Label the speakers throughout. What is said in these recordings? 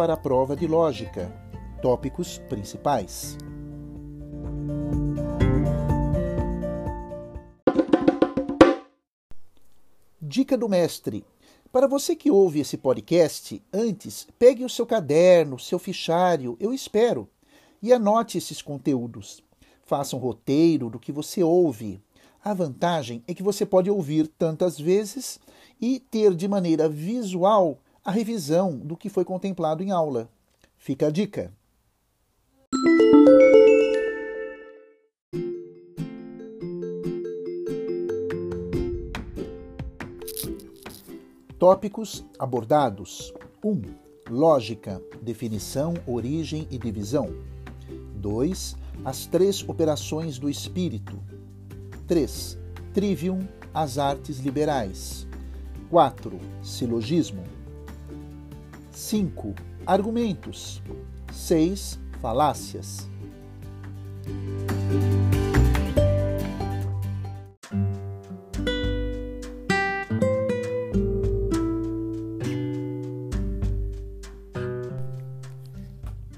Speaker 1: Para a prova de lógica. Tópicos principais. Dica do mestre. Para você que ouve esse podcast, antes pegue o seu caderno, seu fichário, eu espero, e anote esses conteúdos. Faça um roteiro do que você ouve. A vantagem é que você pode ouvir tantas vezes e ter de maneira visual a revisão do que foi contemplado em aula. Fica a dica. Tópicos abordados: 1. Um, lógica, definição, origem e divisão. 2. As três operações do espírito. 3. Trivium, as artes liberais. 4. Silogismo. 5. Argumentos. 6. Falácias.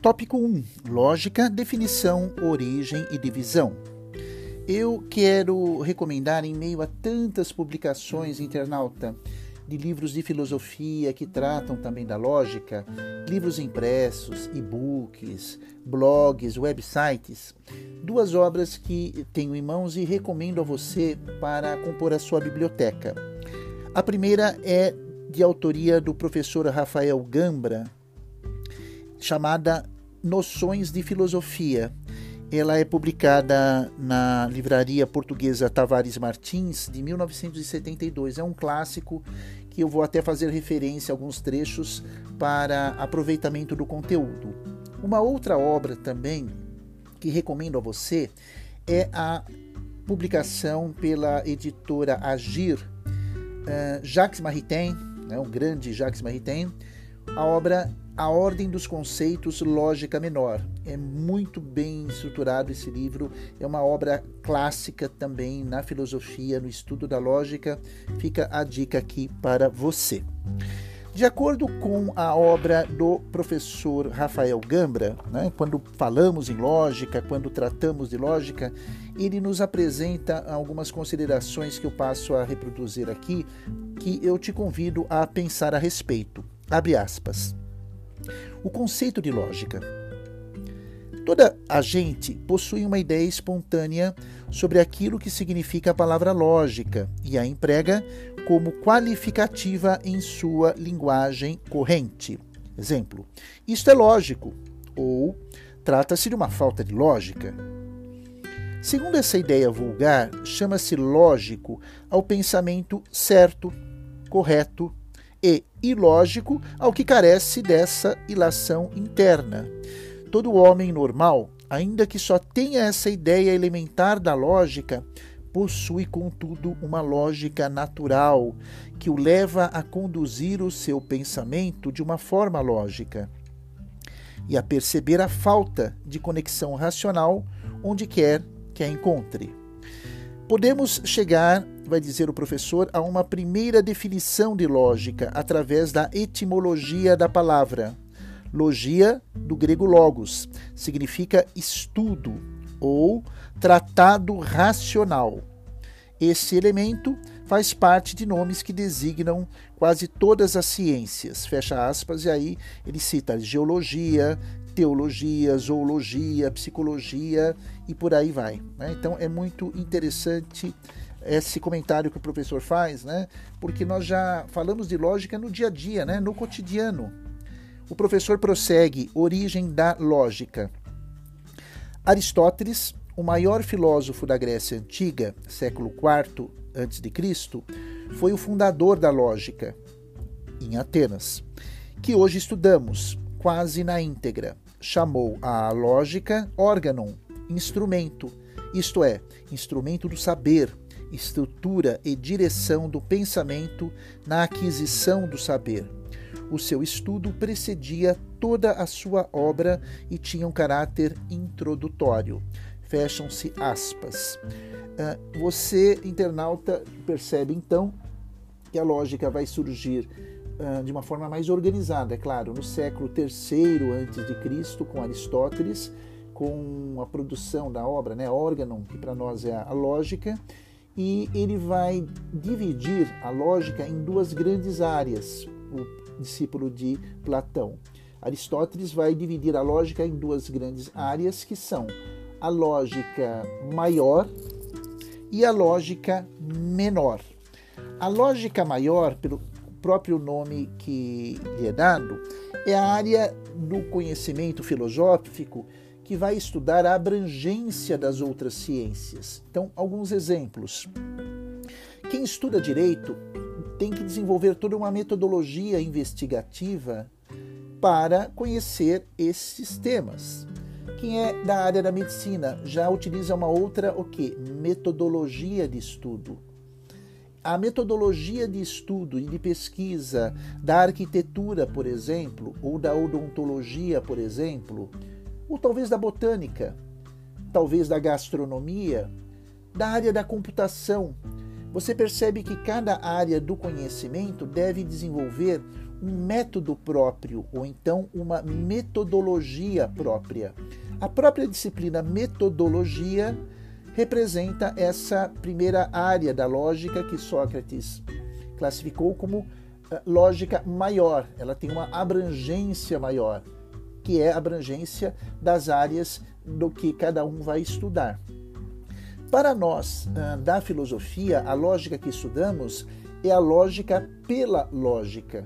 Speaker 1: Tópico 1: Lógica, definição, origem e divisão. Eu quero recomendar, em meio a tantas publicações, internauta, de livros de filosofia que tratam também da lógica, livros impressos, e-books, blogs, websites, duas obras que tenho em mãos e recomendo a você para compor a sua biblioteca. A primeira é de autoria do professor Rafael Gambra, chamada Noções de Filosofia. Ela é publicada na livraria portuguesa Tavares Martins de 1972. É um clássico que eu vou até fazer referência a alguns trechos para aproveitamento do conteúdo. Uma outra obra também que recomendo a você é a publicação pela editora Agir, uh, Jacques Maritain, né, o grande Jacques Maritain, a obra A Ordem dos Conceitos Lógica Menor. É muito bem estruturado esse livro, é uma obra clássica também na filosofia, no estudo da lógica. Fica a dica aqui para você. De acordo com a obra do professor Rafael Gambra, né, quando falamos em lógica, quando tratamos de lógica, ele nos apresenta algumas considerações que eu passo a reproduzir aqui, que eu te convido a pensar a respeito. Abre aspas. O conceito de lógica. Toda a gente possui uma ideia espontânea sobre aquilo que significa a palavra lógica e a emprega como qualificativa em sua linguagem corrente. Exemplo: isto é lógico, ou trata-se de uma falta de lógica. Segundo essa ideia vulgar, chama-se lógico ao pensamento certo, correto e ilógico ao que carece dessa ilação interna. Todo homem normal, ainda que só tenha essa ideia elementar da lógica, possui, contudo, uma lógica natural que o leva a conduzir o seu pensamento de uma forma lógica e a perceber a falta de conexão racional onde quer que a encontre. Podemos chegar, vai dizer o professor, a uma primeira definição de lógica através da etimologia da palavra. Logia, do grego logos, significa estudo ou tratado racional. Esse elemento faz parte de nomes que designam quase todas as ciências. Fecha aspas, e aí ele cita geologia, teologia, zoologia, psicologia e por aí vai. Né? Então é muito interessante esse comentário que o professor faz, né? porque nós já falamos de lógica no dia a dia, né? no cotidiano. O professor prossegue: origem da lógica. Aristóteles, o maior filósofo da Grécia Antiga, século IV a.C., foi o fundador da lógica em Atenas, que hoje estudamos quase na íntegra. Chamou a lógica órgão, instrumento, isto é, instrumento do saber, estrutura e direção do pensamento na aquisição do saber. O seu estudo precedia toda a sua obra e tinha um caráter introdutório. Fecham-se aspas. Ah, você, internauta, percebe então que a lógica vai surgir uh, de uma forma mais organizada, é claro, no século III Cristo, com Aristóteles, com a produção da obra, né, Organon, que para nós é a lógica, e ele vai dividir a lógica em duas grandes áreas, o discípulo de Platão. Aristóteles vai dividir a lógica em duas grandes áreas, que são a lógica maior e a lógica menor. A lógica maior, pelo próprio nome que lhe é dado, é a área do conhecimento filosófico que vai estudar a abrangência das outras ciências. Então, alguns exemplos. Quem estuda direito tem que desenvolver toda uma metodologia investigativa para conhecer esses temas. Quem é da área da medicina já utiliza uma outra o que? Metodologia de estudo. A metodologia de estudo e de pesquisa da arquitetura, por exemplo, ou da odontologia, por exemplo, ou talvez da botânica, talvez da gastronomia, da área da computação. Você percebe que cada área do conhecimento deve desenvolver um método próprio ou então uma metodologia própria. A própria disciplina metodologia representa essa primeira área da lógica que Sócrates classificou como eh, lógica maior. Ela tem uma abrangência maior, que é a abrangência das áreas do que cada um vai estudar. Para nós, eh, da filosofia, a lógica que estudamos é a lógica pela lógica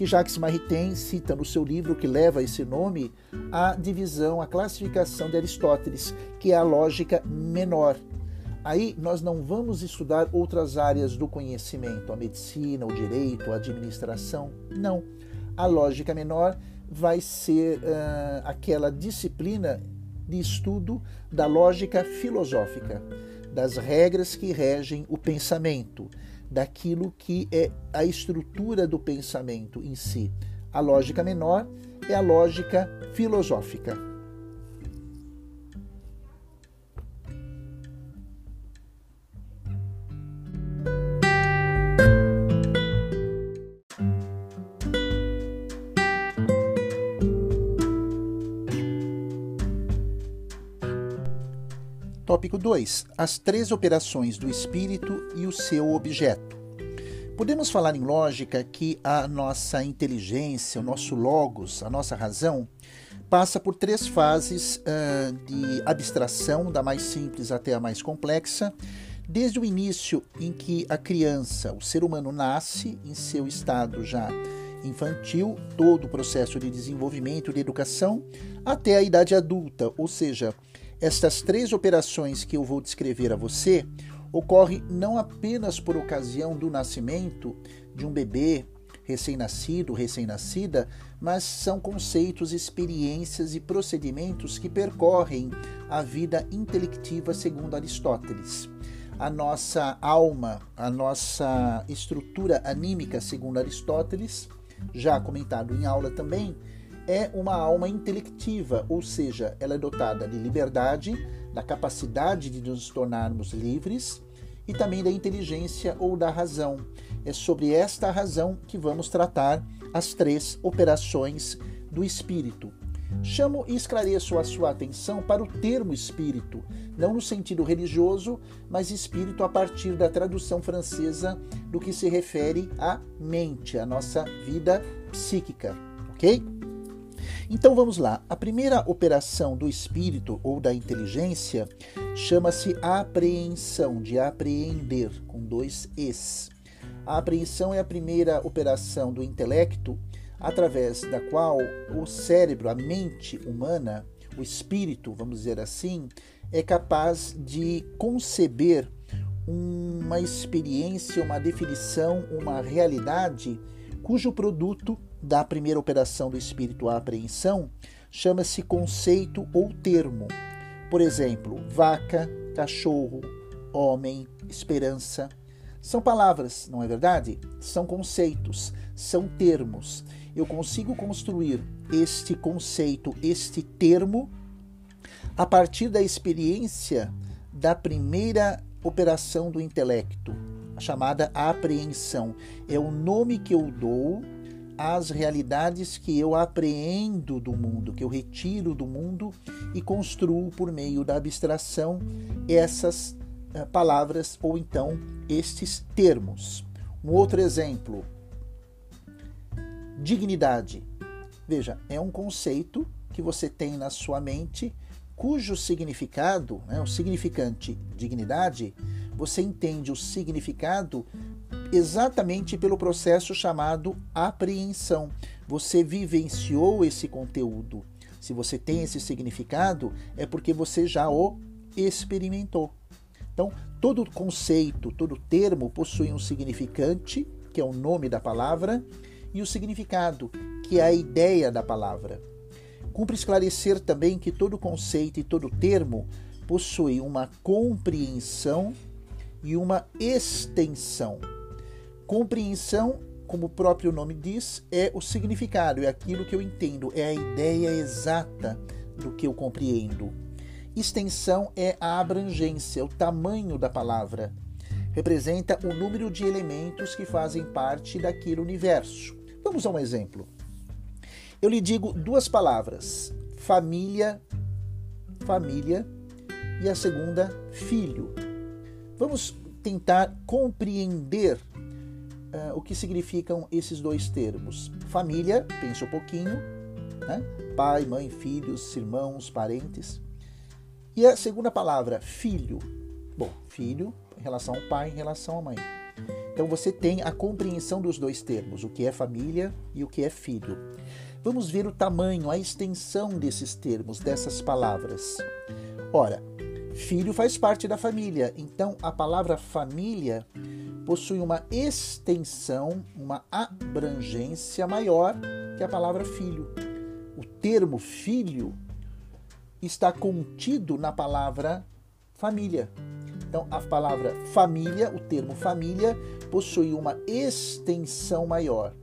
Speaker 1: que Jacques Maritain cita no seu livro que leva esse nome a divisão, a classificação de Aristóteles, que é a lógica menor. Aí nós não vamos estudar outras áreas do conhecimento, a medicina, o direito, a administração. Não. A lógica menor vai ser uh, aquela disciplina de estudo da lógica filosófica, das regras que regem o pensamento, daquilo que é a estrutura do pensamento em si. A lógica menor é a lógica filosófica. Tópico 2: As três operações do espírito e o seu objeto. Podemos falar em lógica que a nossa inteligência, o nosso logos, a nossa razão, passa por três fases uh, de abstração, da mais simples até a mais complexa, desde o início em que a criança, o ser humano, nasce em seu estado já infantil, todo o processo de desenvolvimento, de educação, até a idade adulta, ou seja, estas três operações que eu vou descrever a você ocorrem não apenas por ocasião do nascimento de um bebê recém-nascido, recém-nascida, mas são conceitos, experiências e procedimentos que percorrem a vida intelectiva segundo Aristóteles. A nossa alma, a nossa estrutura anímica segundo Aristóteles, já comentado em aula também, é uma alma intelectiva, ou seja, ela é dotada de liberdade, da capacidade de nos tornarmos livres e também da inteligência ou da razão. É sobre esta razão que vamos tratar as três operações do espírito. Chamo e esclareço a sua atenção para o termo espírito, não no sentido religioso, mas espírito a partir da tradução francesa do que se refere à mente, à nossa vida psíquica, ok? Então vamos lá. A primeira operação do espírito ou da inteligência chama-se apreensão, de apreender, com dois es. A apreensão é a primeira operação do intelecto através da qual o cérebro, a mente humana, o espírito, vamos dizer assim, é capaz de conceber uma experiência, uma definição, uma realidade cujo produto da primeira operação do espírito à apreensão chama-se conceito ou termo. Por exemplo, vaca, cachorro, homem, esperança. São palavras, não é verdade? São conceitos, são termos. Eu consigo construir este conceito, este termo, a partir da experiência da primeira operação do intelecto, chamada apreensão. É o nome que eu dou as realidades que eu apreendo do mundo, que eu retiro do mundo e construo por meio da abstração essas uh, palavras ou então estes termos. Um outro exemplo: dignidade. Veja, é um conceito que você tem na sua mente cujo significado, né, o significante dignidade, você entende o significado exatamente pelo processo chamado apreensão. Você vivenciou esse conteúdo. Se você tem esse significado, é porque você já o experimentou. Então, todo conceito, todo termo possui um significante, que é o nome da palavra, e o significado, que é a ideia da palavra. Cumpre esclarecer também que todo conceito e todo termo possui uma compreensão e uma extensão. Compreensão, como o próprio nome diz, é o significado, é aquilo que eu entendo, é a ideia exata do que eu compreendo. Extensão é a abrangência, o tamanho da palavra. Representa o número de elementos que fazem parte daquele universo. Vamos a um exemplo. Eu lhe digo duas palavras: família, família, e a segunda, filho. Vamos tentar compreender uh, o que significam esses dois termos. Família, pense um pouquinho, né? pai, mãe, filhos, irmãos, parentes. E a segunda palavra, filho. Bom, filho em relação ao pai, em relação à mãe. Então você tem a compreensão dos dois termos, o que é família e o que é filho. Vamos ver o tamanho, a extensão desses termos, dessas palavras. Ora, filho faz parte da família, então a palavra família possui uma extensão, uma abrangência maior que a palavra filho. O termo filho está contido na palavra família. Então, a palavra família, o termo família, possui uma extensão maior.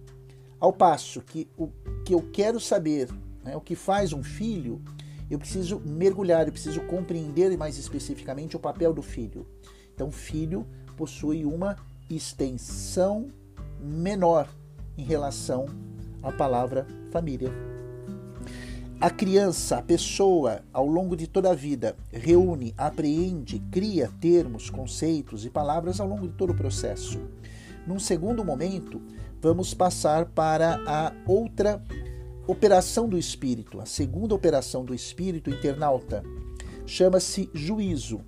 Speaker 1: Ao passo que o que eu quero saber, né, o que faz um filho, eu preciso mergulhar, eu preciso compreender mais especificamente o papel do filho. Então, filho possui uma extensão menor em relação à palavra família. A criança, a pessoa, ao longo de toda a vida, reúne, apreende, cria termos, conceitos e palavras ao longo de todo o processo. Num segundo momento, vamos passar para a outra operação do espírito, a segunda operação do espírito internauta. Chama-se juízo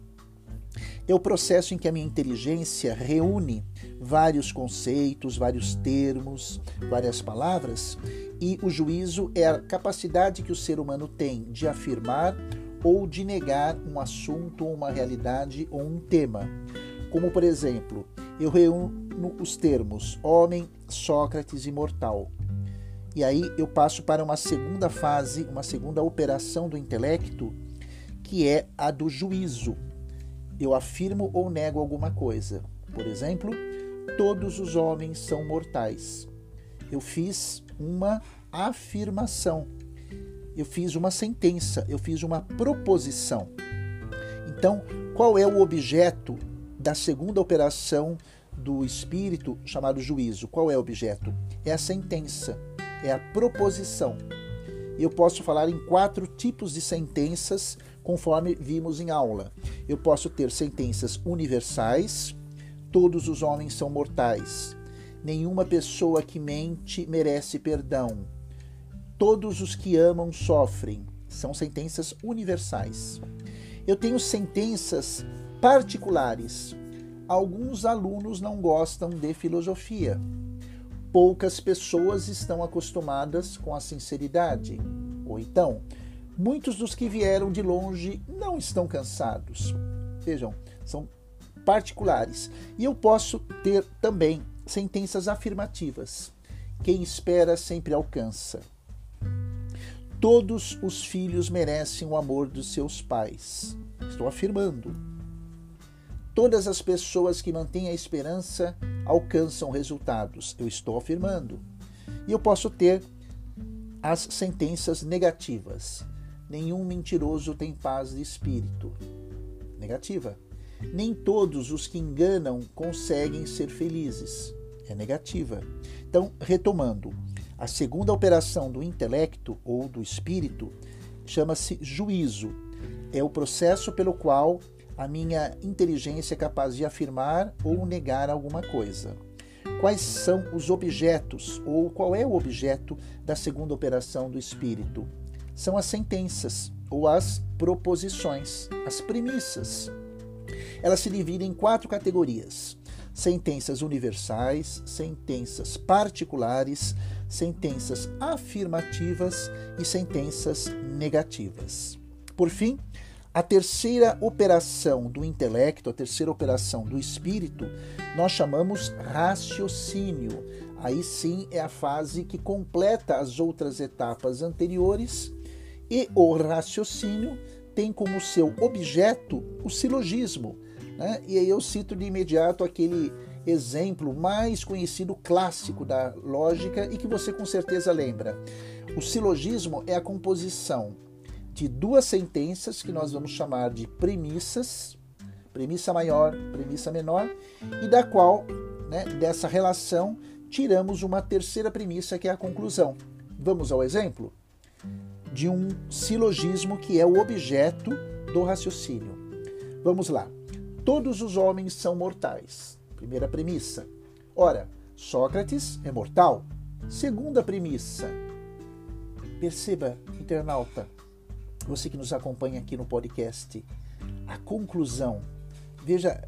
Speaker 1: é o processo em que a minha inteligência reúne vários conceitos, vários termos, várias palavras, e o juízo é a capacidade que o ser humano tem de afirmar ou de negar um assunto, uma realidade ou um tema. Como, por exemplo, eu reúno os termos homem, Sócrates e mortal. E aí eu passo para uma segunda fase, uma segunda operação do intelecto, que é a do juízo eu afirmo ou nego alguma coisa. Por exemplo, todos os homens são mortais. Eu fiz uma afirmação. Eu fiz uma sentença, eu fiz uma proposição. Então, qual é o objeto da segunda operação do espírito chamado juízo? Qual é o objeto? É a sentença, é a proposição. Eu posso falar em quatro tipos de sentenças conforme vimos em aula. Eu posso ter sentenças universais, todos os homens são mortais. Nenhuma pessoa que mente merece perdão. Todos os que amam sofrem. São sentenças universais. Eu tenho sentenças particulares. Alguns alunos não gostam de filosofia. Poucas pessoas estão acostumadas com a sinceridade. Ou então, Muitos dos que vieram de longe não estão cansados. Vejam, são particulares. E eu posso ter também sentenças afirmativas. Quem espera sempre alcança. Todos os filhos merecem o amor dos seus pais. Estou afirmando. Todas as pessoas que mantêm a esperança alcançam resultados. Eu estou afirmando. E eu posso ter as sentenças negativas. Nenhum mentiroso tem paz de espírito. Negativa. Nem todos os que enganam conseguem ser felizes. É negativa. Então, retomando, A segunda operação do intelecto ou do espírito chama-se juízo. É o processo pelo qual a minha inteligência é capaz de afirmar ou negar alguma coisa. Quais são os objetos ou qual é o objeto da segunda operação do espírito? São as sentenças ou as proposições, as premissas. Elas se dividem em quatro categorias: sentenças universais, sentenças particulares, sentenças afirmativas e sentenças negativas. Por fim, a terceira operação do intelecto, a terceira operação do espírito, nós chamamos raciocínio. Aí sim é a fase que completa as outras etapas anteriores e o raciocínio tem como seu objeto o silogismo. Né? E aí eu cito de imediato aquele exemplo mais conhecido clássico da lógica e que você com certeza lembra. O silogismo é a composição de duas sentenças que nós vamos chamar de premissas, premissa maior, premissa menor, e da qual, né, dessa relação, tiramos uma terceira premissa que é a conclusão. Vamos ao exemplo de um silogismo que é o objeto do raciocínio. Vamos lá. Todos os homens são mortais. Primeira premissa. Ora, Sócrates é mortal. Segunda premissa. Perceba, internauta, você que nos acompanha aqui no podcast, a conclusão. Veja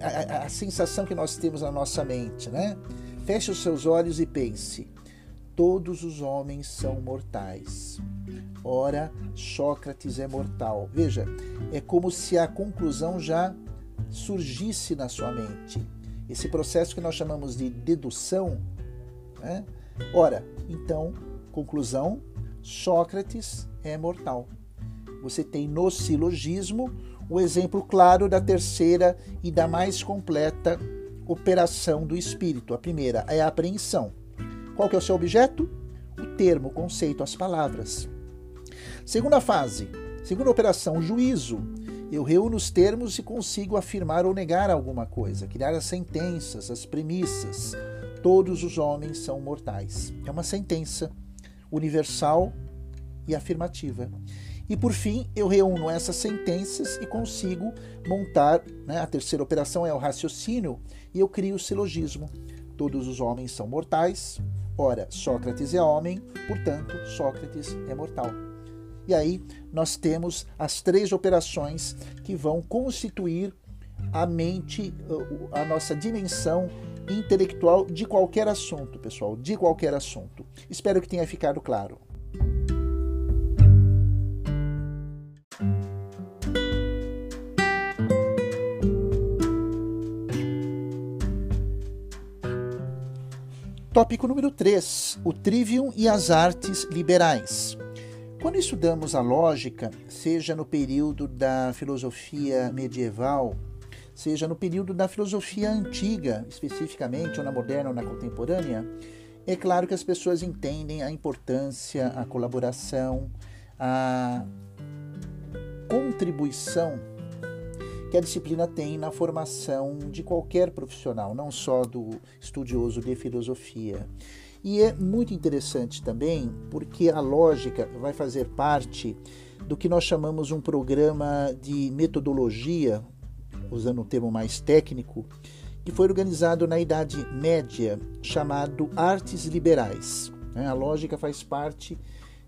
Speaker 1: a, a, a sensação que nós temos na nossa mente, né? Feche os seus olhos e pense: todos os homens são mortais. Ora, Sócrates é mortal. Veja, é como se a conclusão já surgisse na sua mente. Esse processo que nós chamamos de dedução. Né? Ora, então, conclusão: Sócrates é mortal você tem no silogismo o exemplo claro da terceira e da mais completa operação do espírito. A primeira é a apreensão. Qual que é o seu objeto? O termo, o conceito, as palavras. Segunda fase, segunda operação, o juízo. Eu reúno os termos e consigo afirmar ou negar alguma coisa, criar as sentenças, as premissas. Todos os homens são mortais. É uma sentença universal e afirmativa. E por fim, eu reúno essas sentenças e consigo montar. Né, a terceira operação é o raciocínio e eu crio o silogismo. Todos os homens são mortais. Ora, Sócrates é homem, portanto, Sócrates é mortal. E aí nós temos as três operações que vão constituir a mente, a nossa dimensão intelectual de qualquer assunto, pessoal, de qualquer assunto. Espero que tenha ficado claro. Tópico número 3: o trivium e as artes liberais. Quando estudamos a lógica, seja no período da filosofia medieval, seja no período da filosofia antiga, especificamente, ou na moderna ou na contemporânea, é claro que as pessoas entendem a importância, a colaboração, a contribuição que a disciplina tem na formação de qualquer profissional, não só do estudioso de filosofia. E é muito interessante também porque a lógica vai fazer parte do que nós chamamos um programa de metodologia, usando um termo mais técnico, que foi organizado na Idade Média, chamado Artes Liberais. Né? A lógica faz parte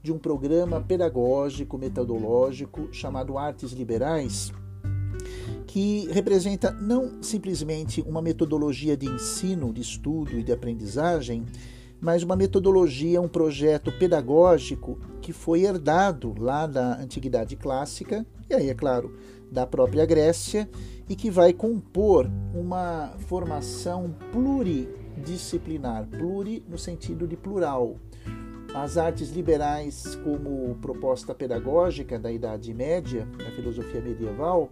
Speaker 1: de um programa pedagógico, metodológico, chamado Artes Liberais, que representa não simplesmente uma metodologia de ensino, de estudo e de aprendizagem, mas uma metodologia, um projeto pedagógico que foi herdado lá da antiguidade clássica, e aí, é claro, da própria Grécia, e que vai compor uma formação pluridisciplinar, pluri no sentido de plural. As artes liberais, como proposta pedagógica da Idade Média, da filosofia medieval,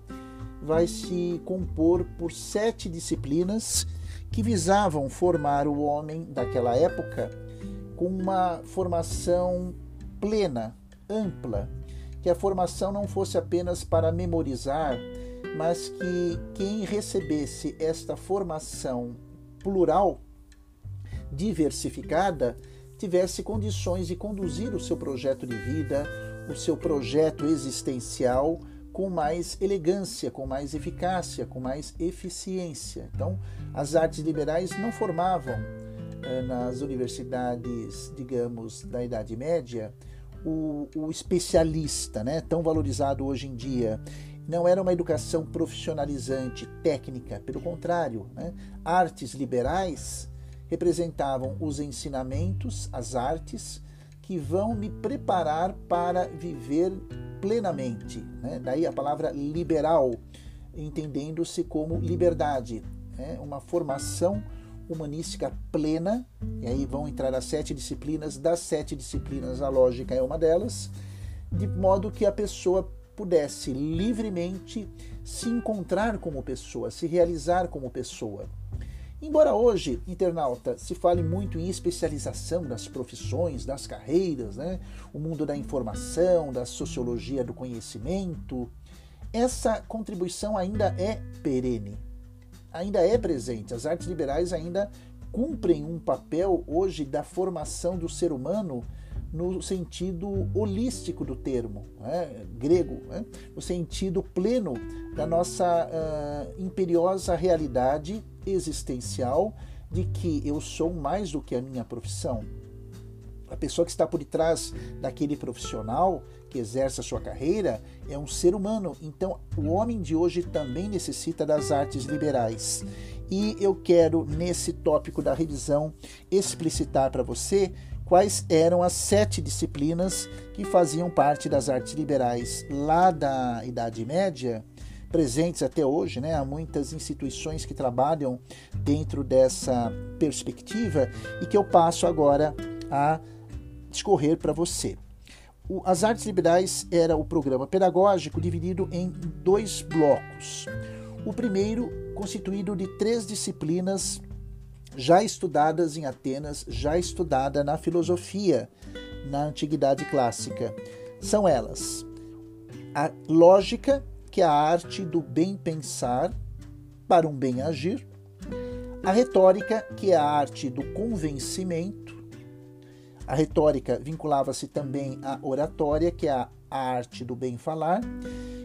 Speaker 1: vai se compor por sete disciplinas que visavam formar o homem daquela época com uma formação plena, ampla, que a formação não fosse apenas para memorizar, mas que quem recebesse esta formação plural, diversificada, tivesse condições de conduzir o seu projeto de vida, o seu projeto existencial com mais elegância, com mais eficácia, com mais eficiência. Então, as artes liberais não formavam eh, nas universidades, digamos, da Idade Média, o, o, especialista, né, tão valorizado hoje em dia. Não era uma educação profissionalizante, técnica, pelo contrário. Né? Artes liberais representavam os ensinamentos, as artes, que vão me preparar para viver plenamente. Né? Daí a palavra liberal, entendendo-se como liberdade, né? uma formação humanística plena, e aí vão entrar as sete disciplinas, das sete disciplinas a lógica é uma delas, de modo que a pessoa pudesse livremente se encontrar como pessoa, se realizar como pessoa. Embora hoje, internauta, se fale muito em especialização das profissões, das carreiras, né? o mundo da informação, da sociologia do conhecimento, essa contribuição ainda é perene, ainda é presente. As artes liberais ainda cumprem um papel hoje da formação do ser humano no sentido holístico do termo, né? grego, né? no sentido pleno da nossa uh, imperiosa realidade existencial de que eu sou mais do que a minha profissão. A pessoa que está por detrás daquele profissional que exerce a sua carreira é um ser humano. Então, o homem de hoje também necessita das artes liberais. E eu quero, nesse tópico da revisão, explicitar para você quais eram as sete disciplinas que faziam parte das artes liberais lá da Idade Média presentes até hoje, né? Há muitas instituições que trabalham dentro dessa perspectiva e que eu passo agora a discorrer para você. O, as artes liberais era o programa pedagógico dividido em dois blocos. O primeiro constituído de três disciplinas já estudadas em Atenas, já estudada na filosofia na antiguidade clássica. São elas: a lógica, que a arte do bem pensar para um bem agir, a retórica, que é a arte do convencimento. A retórica vinculava-se também à oratória, que é a arte do bem falar.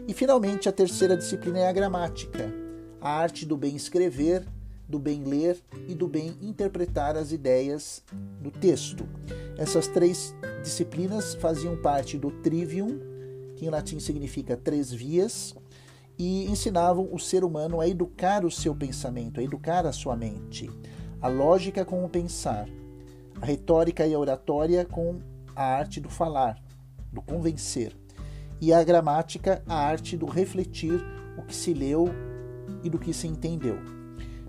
Speaker 1: E finalmente a terceira disciplina é a gramática, a arte do bem escrever, do bem ler e do bem interpretar as ideias do texto. Essas três disciplinas faziam parte do trivium, que em latim significa três vias, e ensinavam o ser humano a educar o seu pensamento, a educar a sua mente. A lógica com o pensar, a retórica e a oratória com a arte do falar, do convencer, e a gramática, a arte do refletir o que se leu e do que se entendeu.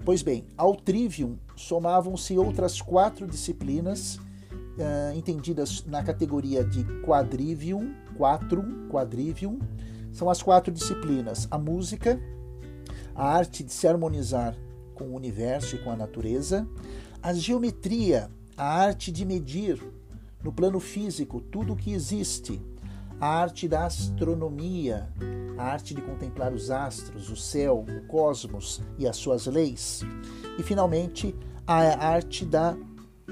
Speaker 1: Pois bem, ao trivium somavam-se outras quatro disciplinas uh, entendidas na categoria de quadrivium, quatrum, quadrivium, são as quatro disciplinas: a música, a arte de se harmonizar com o universo e com a natureza, a geometria, a arte de medir no plano físico tudo o que existe, a arte da astronomia, a arte de contemplar os astros, o céu, o cosmos e as suas leis, e finalmente a arte da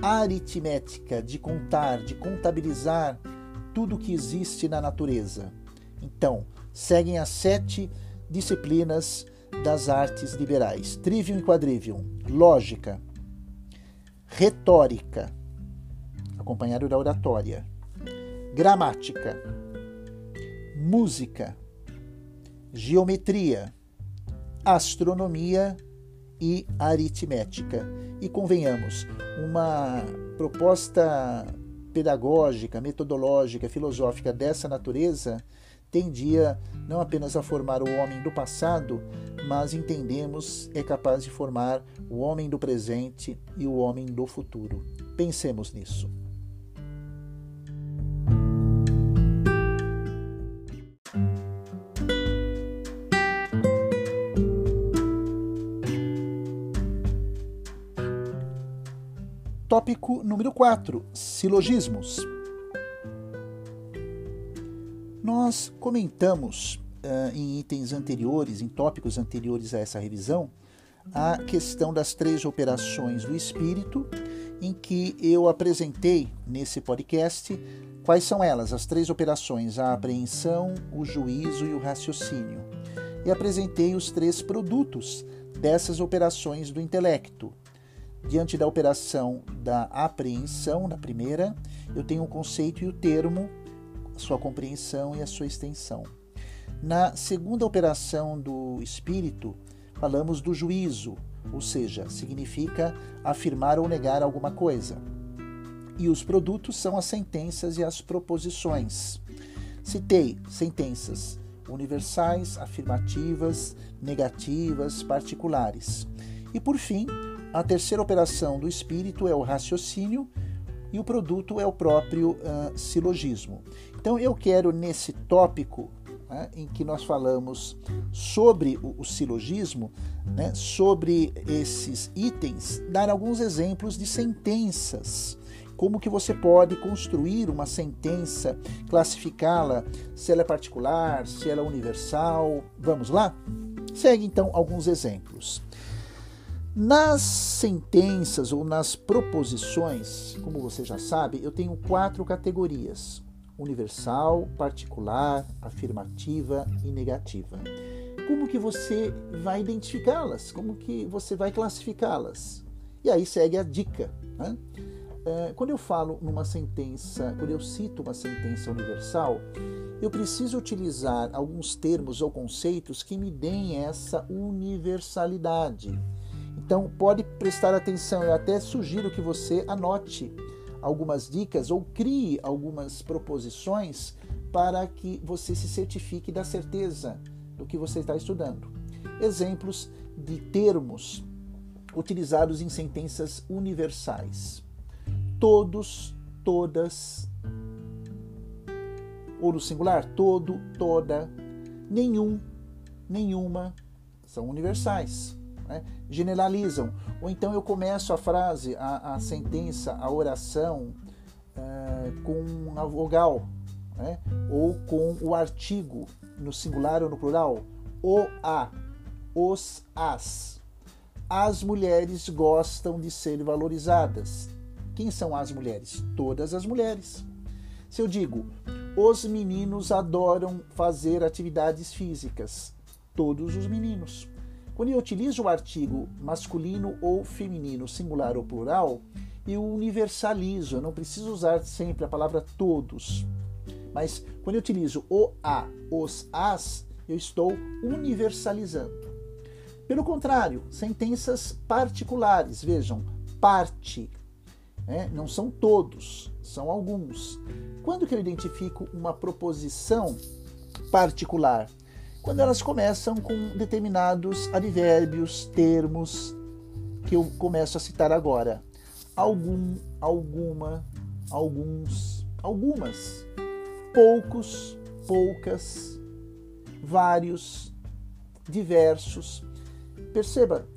Speaker 1: aritmética, de contar, de contabilizar tudo o que existe na natureza. Então, seguem as sete disciplinas das artes liberais: trivium e quadrivium, lógica, retórica, acompanhado da oratória, gramática, música, geometria, astronomia e aritmética. E convenhamos, uma proposta pedagógica, metodológica, filosófica dessa natureza tendia não apenas a formar o homem do passado, mas entendemos é capaz de formar o homem do presente e o homem do futuro. Pensemos nisso. Tópico número 4: Silogismos. Nós comentamos uh, em itens anteriores, em tópicos anteriores a essa revisão, a questão das três operações do espírito, em que eu apresentei nesse podcast quais são elas, as três operações: a apreensão, o juízo e o raciocínio. E apresentei os três produtos dessas operações do intelecto. Diante da operação da apreensão, na primeira, eu tenho o um conceito e o termo, sua compreensão e a sua extensão. Na segunda operação do espírito, falamos do juízo, ou seja, significa afirmar ou negar alguma coisa. E os produtos são as sentenças e as proposições. Citei sentenças universais, afirmativas, negativas, particulares. E por fim, a terceira operação do espírito é o raciocínio e o produto é o próprio uh, silogismo. Então eu quero nesse tópico né, em que nós falamos sobre o, o silogismo, né, sobre esses itens, dar alguns exemplos de sentenças. Como que você pode construir uma sentença, classificá-la, se ela é particular, se ela é universal. Vamos lá? Segue então alguns exemplos. Nas sentenças ou nas proposições, como você já sabe, eu tenho quatro categorias: universal, particular, afirmativa e negativa. Como que você vai identificá-las? Como que você vai classificá-las? E aí segue a dica. Né? É, quando eu falo numa sentença, quando eu cito uma sentença universal, eu preciso utilizar alguns termos ou conceitos que me deem essa universalidade. Então, pode prestar atenção, eu até sugiro que você anote algumas dicas ou crie algumas proposições para que você se certifique da certeza do que você está estudando. Exemplos de termos utilizados em sentenças universais. Todos, todas, ou no singular, todo, toda, nenhum, nenhuma, são universais né? Generalizam. Ou então eu começo a frase, a, a sentença, a oração é, com uma vogal, né? ou com o artigo no singular ou no plural, o a, os as. As mulheres gostam de ser valorizadas. Quem são as mulheres? Todas as mulheres. Se eu digo, os meninos adoram fazer atividades físicas, todos os meninos. Quando eu utilizo o artigo masculino ou feminino, singular ou plural, eu universalizo, eu não preciso usar sempre a palavra todos. Mas quando eu utilizo o a, os as, eu estou universalizando. Pelo contrário, sentenças particulares, vejam, parte, né? não são todos, são alguns. Quando que eu identifico uma proposição particular? Quando elas começam com determinados advérbios, termos que eu começo a citar agora. Algum, alguma, alguns, algumas, poucos, poucas, vários, diversos. Perceba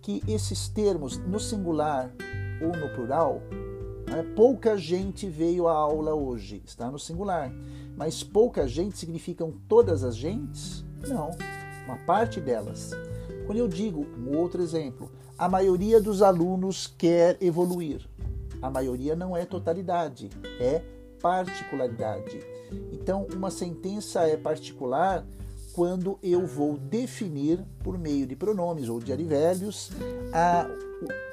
Speaker 1: que esses termos no singular ou no plural, né, pouca gente veio à aula hoje, está no singular. Mas pouca gente significam todas as gentes? Não, uma parte delas. Quando eu digo, um outro exemplo, a maioria dos alunos quer evoluir. A maioria não é totalidade, é particularidade. Então, uma sentença é particular quando eu vou definir, por meio de pronomes ou de advérbios, a,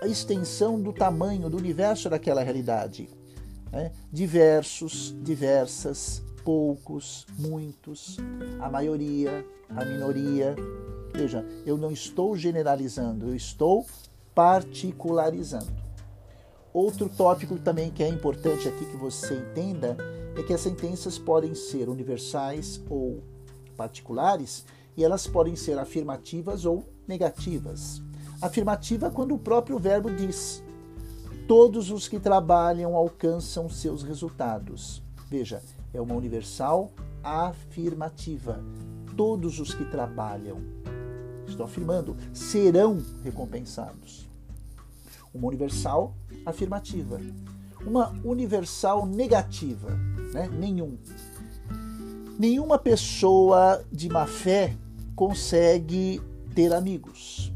Speaker 1: a extensão do tamanho do universo daquela realidade. Né? Diversos, diversas, poucos, muitos, a maioria, a minoria. Veja, eu não estou generalizando, eu estou particularizando. Outro tópico também que é importante aqui que você entenda é que as sentenças podem ser universais ou particulares e elas podem ser afirmativas ou negativas. Afirmativa quando o próprio verbo diz: Todos os que trabalham alcançam seus resultados. Veja, é uma universal afirmativa. Todos os que trabalham, estou afirmando, serão recompensados. Uma universal afirmativa. Uma universal negativa, né? Nenhum. Nenhuma pessoa de má fé consegue ter amigos.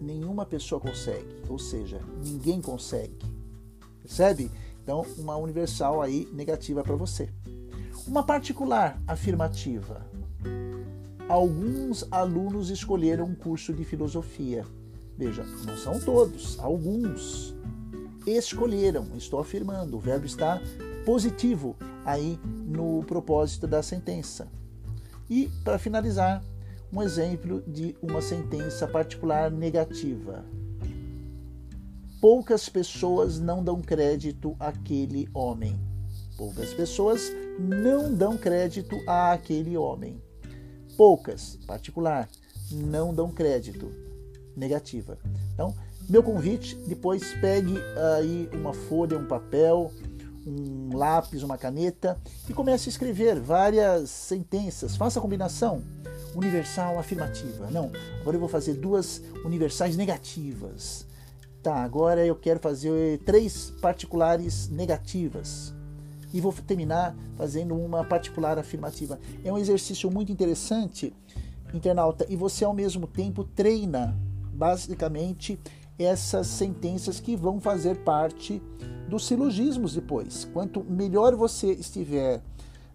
Speaker 1: nenhuma pessoa consegue, ou seja, ninguém consegue. Percebe? Então, uma universal aí negativa para você. Uma particular afirmativa. Alguns alunos escolheram um curso de filosofia. Veja, não são todos, alguns escolheram. Estou afirmando, o verbo está positivo aí no propósito da sentença. E, para finalizar, um exemplo de uma sentença particular negativa. Poucas pessoas não dão crédito àquele homem. Poucas pessoas não dão crédito àquele homem. Poucas, particular, não dão crédito. Negativa. Então, meu convite, depois pegue aí uma folha, um papel, um lápis, uma caneta e comece a escrever várias sentenças. Faça a combinação universal afirmativa. Não, agora eu vou fazer duas universais negativas. Tá, agora eu quero fazer três particulares negativas. E vou terminar fazendo uma particular afirmativa. É um exercício muito interessante, internauta, e você ao mesmo tempo treina basicamente essas sentenças que vão fazer parte dos silogismos depois. Quanto melhor você estiver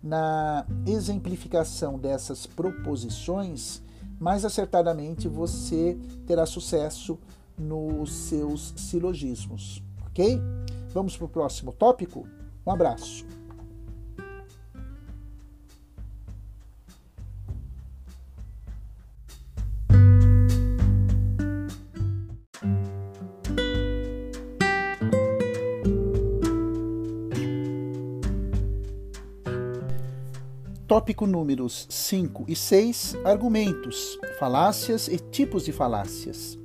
Speaker 1: na exemplificação dessas proposições, mais acertadamente você terá sucesso nos seus silogismos, ok? Vamos para o próximo tópico? Um abraço. Tópico números 5 e 6: Argumentos, falácias e tipos de falácias.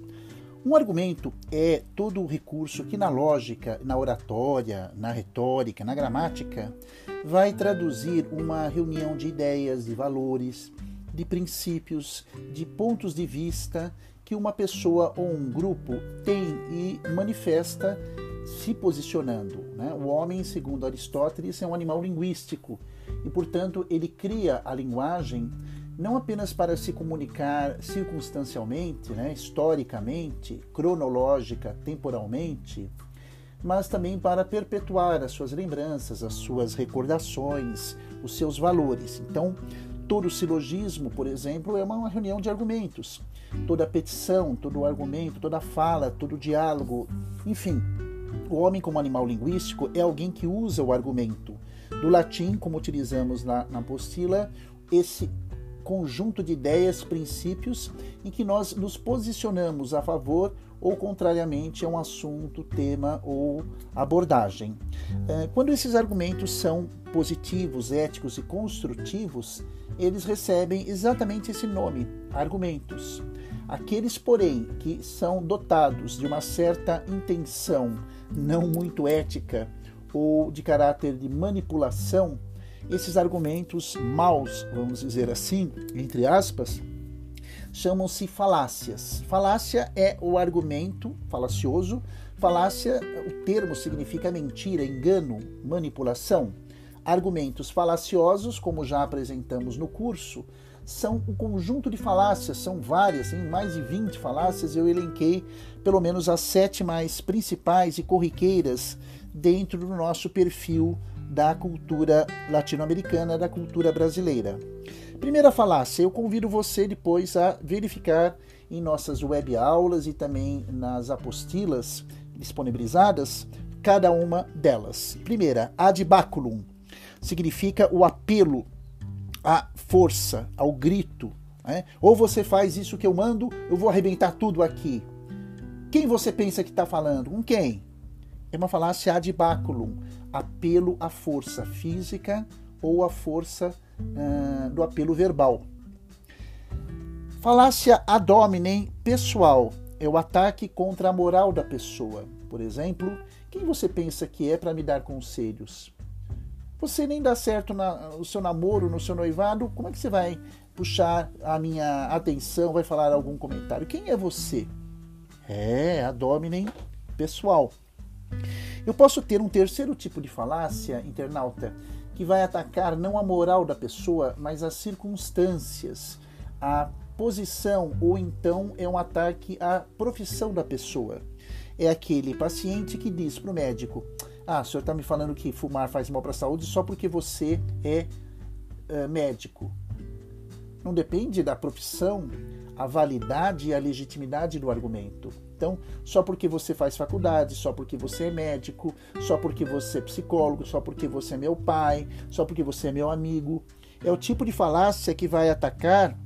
Speaker 1: Um argumento é todo o recurso que na lógica, na oratória, na retórica, na gramática, vai traduzir uma reunião de ideias, de valores, de princípios, de pontos de vista que uma pessoa ou um grupo tem e manifesta se posicionando. Né? O homem, segundo Aristóteles, é um animal linguístico e, portanto, ele cria a linguagem não apenas para se comunicar circunstancialmente, né, historicamente, cronológica, temporalmente, mas também para perpetuar as suas lembranças, as suas recordações, os seus valores. Então, todo silogismo, por exemplo, é uma reunião de argumentos. Toda petição, todo argumento, toda fala, todo diálogo, enfim, o homem como animal linguístico é alguém que usa o argumento do latim, como utilizamos na, na apostila, esse conjunto de ideias, princípios em que nós nos posicionamos a favor ou contrariamente a um assunto, tema ou abordagem. É, quando esses argumentos são positivos, éticos e construtivos, eles recebem exatamente esse nome, argumentos. Aqueles, porém, que são dotados de uma certa intenção não muito ética ou de caráter de manipulação, esses argumentos maus, vamos dizer assim, entre aspas, chamam-se falácias. Falácia é o argumento falacioso. Falácia, o termo significa mentira, engano, manipulação. Argumentos falaciosos, como já apresentamos no curso, são um conjunto de falácias, são várias, tem mais de 20 falácias, eu elenquei pelo menos as sete mais principais e corriqueiras dentro do nosso perfil da cultura latino-americana, da cultura brasileira. Primeira falácia, eu convido você depois a verificar em nossas web aulas e também nas apostilas disponibilizadas cada uma delas. Primeira, ad baculum, significa o apelo à força, ao grito. Né? Ou você faz isso que eu mando, eu vou arrebentar tudo aqui. Quem você pensa que está falando? Com quem? É uma falácia ad baculum, apelo à força física ou à força uh, do apelo verbal. Falácia ad hominem pessoal é o ataque contra a moral da pessoa. Por exemplo, quem você pensa que é para me dar conselhos? Você nem dá certo no seu namoro, no seu noivado, como é que você vai puxar a minha atenção, vai falar algum comentário? Quem é você? É, a dominem pessoal. Eu posso ter um terceiro tipo de falácia, internauta, que vai atacar não a moral da pessoa, mas as circunstâncias, a posição ou então é um ataque à profissão da pessoa. É aquele paciente que diz para o médico: Ah, o senhor está me falando que fumar faz mal para a saúde só porque você é uh, médico. Não depende da profissão a validade e a legitimidade do argumento. Então, só porque você faz faculdade, só porque você é médico, só porque você é psicólogo, só porque você é meu pai, só porque você é meu amigo, é o tipo de falácia que vai atacar,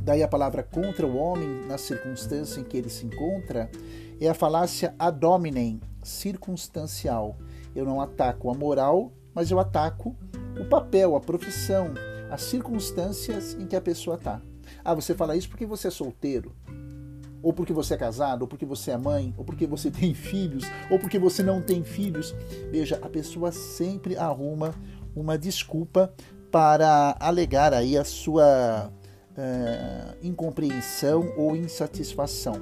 Speaker 1: daí a palavra contra o homem na circunstância em que ele se encontra, é a falácia ad hominem, circunstancial. Eu não ataco a moral, mas eu ataco o papel, a profissão, as circunstâncias em que a pessoa está. Ah, você fala isso porque você é solteiro, ou porque você é casado, ou porque você é mãe, ou porque você tem filhos, ou porque você não tem filhos. Veja, a pessoa sempre arruma uma desculpa para alegar aí a sua uh, incompreensão ou insatisfação.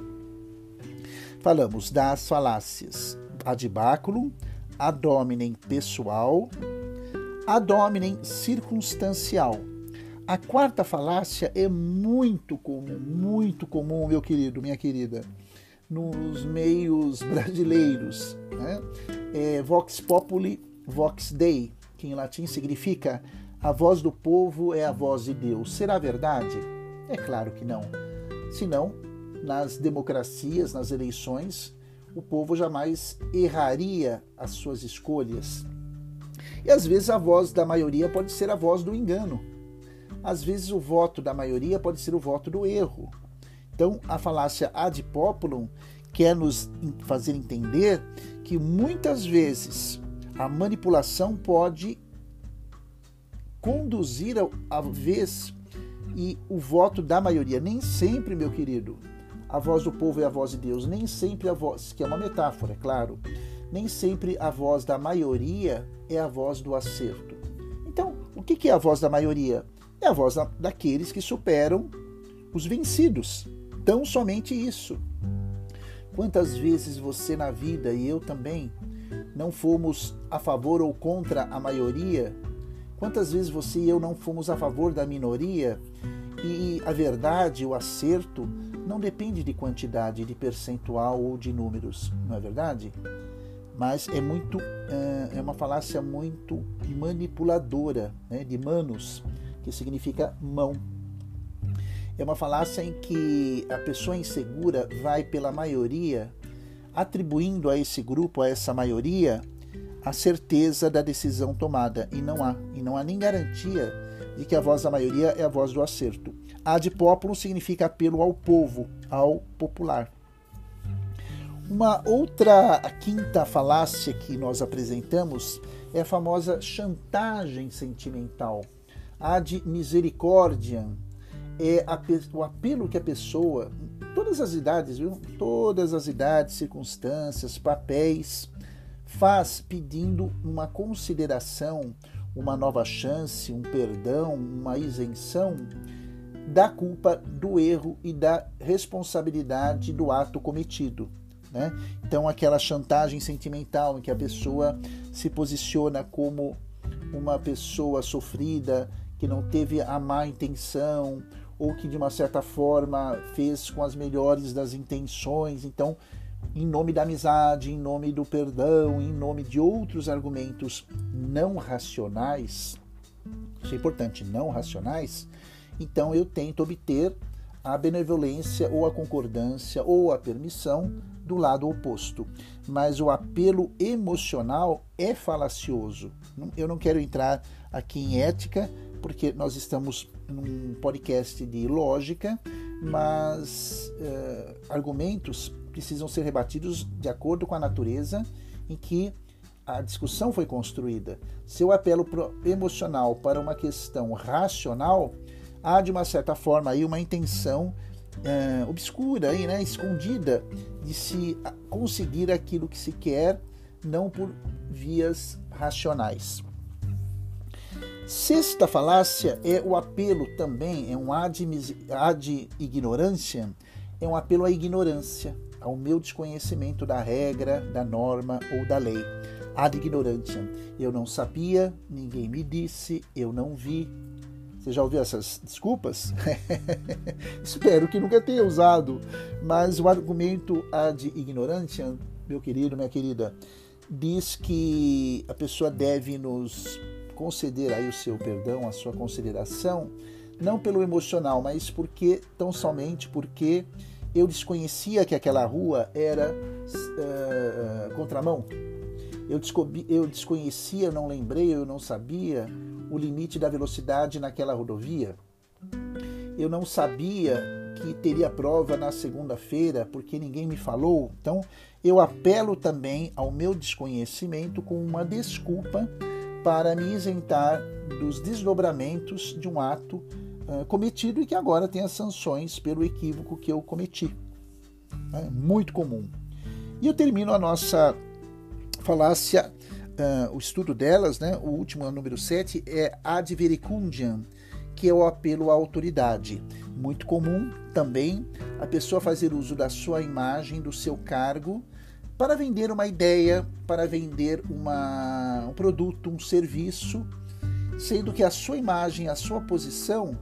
Speaker 1: Falamos das falácias ad baculum, ad hominem pessoal, ad hominem circunstancial. A quarta falácia é muito comum, muito comum, meu querido, minha querida, nos meios brasileiros. Né? É, vox populi, vox dei, que em latim significa a voz do povo é a voz de Deus. Será verdade? É claro que não. Senão, nas democracias, nas eleições, o povo jamais erraria as suas escolhas. E às vezes a voz da maioria pode ser a voz do engano. Às vezes o voto da maioria pode ser o voto do erro. Então, a falácia ad populum quer nos fazer entender que muitas vezes a manipulação pode conduzir a vez e o voto da maioria. Nem sempre, meu querido, a voz do povo é a voz de Deus. Nem sempre a voz, que é uma metáfora, é claro. Nem sempre a voz da maioria é a voz do acerto. Então, o que é a voz da maioria? É a voz daqueles que superam os vencidos. Tão somente isso. Quantas vezes você na vida e eu também não fomos a favor ou contra a maioria Quantas vezes você e eu não fomos a favor da minoria? E a verdade, o acerto, não depende de quantidade, de percentual ou de números, não é verdade? Mas é muito é, é uma falácia muito manipuladora, né? de manos, que significa mão. É uma falácia em que a pessoa insegura vai pela maioria, atribuindo a esse grupo, a essa maioria, a certeza da decisão tomada e não há e não há nem garantia de que a voz da maioria é a voz do acerto. Ad populum significa apelo ao povo, ao popular. Uma outra quinta falácia que nós apresentamos é a famosa chantagem sentimental. Ad misericordiam é o apelo que a pessoa, todas as idades, viu? Todas as idades, circunstâncias, papéis, faz pedindo uma consideração, uma nova chance, um perdão, uma isenção da culpa do erro e da responsabilidade do ato cometido. Né? Então, aquela chantagem sentimental em que a pessoa se posiciona como uma pessoa sofrida, que não teve a má intenção, ou que de uma certa forma fez com as melhores das intenções. Então, em nome da amizade, em nome do perdão, em nome de outros argumentos não racionais, isso é importante, não racionais, então eu tento obter a benevolência ou a concordância ou a permissão do lado oposto. Mas o apelo emocional é falacioso. Eu não quero entrar aqui em ética, porque nós estamos num podcast de lógica, mas uh, argumentos precisam ser rebatidos de acordo com a natureza em que a discussão foi construída. Se eu apelo emocional para uma questão racional, há de uma certa forma aí uma intenção é, obscura, aí, né, escondida, de se conseguir aquilo que se quer, não por vias racionais. Sexta falácia é o apelo também, é um ad, ad ignorância, é um apelo à ignorância ao meu desconhecimento da regra, da norma ou da lei. Ad ignorantiam. Eu não sabia, ninguém me disse, eu não vi. Você já ouviu essas desculpas? Espero que nunca tenha usado, mas o argumento ad ignorantia, meu querido, minha querida, diz que a pessoa deve nos conceder aí o seu perdão, a sua consideração, não pelo emocional, mas porque tão somente porque eu desconhecia que aquela rua era uh, contramão. Eu, descobri, eu desconhecia, eu não lembrei, eu não sabia o limite da velocidade naquela rodovia. Eu não sabia que teria prova na segunda-feira porque ninguém me falou. Então, eu apelo também ao meu desconhecimento com uma desculpa para me isentar dos desdobramentos de um ato uh, cometido e que agora as sanções pelo equívoco que eu cometi. É muito comum. E eu termino a nossa falácia uh, o estudo delas, né, o último, número 7, é ad vericundiam, que é o apelo à autoridade. Muito comum também a pessoa fazer uso da sua imagem, do seu cargo, para vender uma ideia, para vender uma, um produto, um serviço, sendo que a sua imagem, a sua posição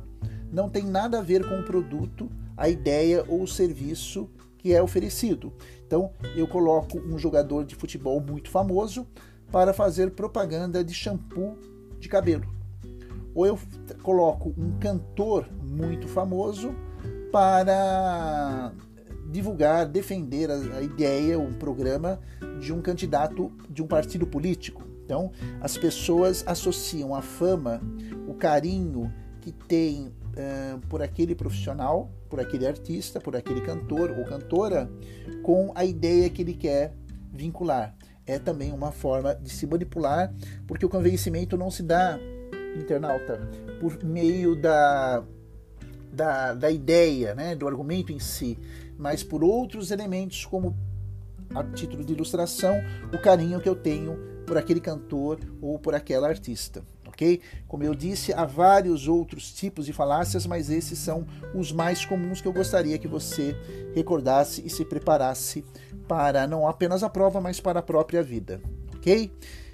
Speaker 1: não tem nada a ver com o produto, a ideia ou o serviço que é oferecido. Então, eu coloco um jogador de futebol muito famoso para fazer propaganda de shampoo de cabelo. Ou eu coloco um cantor muito famoso para divulgar, defender a, ideia, um programa de um candidato de um partido político. Então, as pessoas associam a fama, o carinho que tem uh, por aquele profissional, por aquele artista, por aquele cantor ou cantora, com a ideia que ele quer vincular é também uma forma de se manipular, porque o convencimento não se dá, internauta, por meio da, da, da ideia, né, do argumento em si, mas por outros elementos, como a título de ilustração, o carinho que eu tenho por aquele cantor ou por aquela artista. ok? Como eu disse, há vários outros tipos de falácias, mas esses são os mais comuns que eu gostaria que você recordasse e se preparasse para não apenas a prova, mas para a própria vida, ok?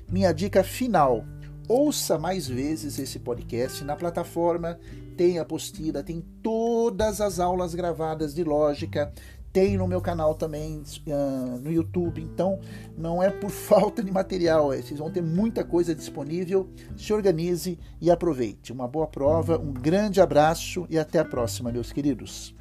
Speaker 1: Minha dica final: ouça mais vezes esse podcast na plataforma. Tem apostila, tem todas as aulas gravadas de lógica, tem no meu canal também uh, no YouTube. Então, não é por falta de material, é, vocês vão ter muita coisa disponível. Se organize e aproveite. Uma boa prova, um grande abraço e até a próxima, meus queridos.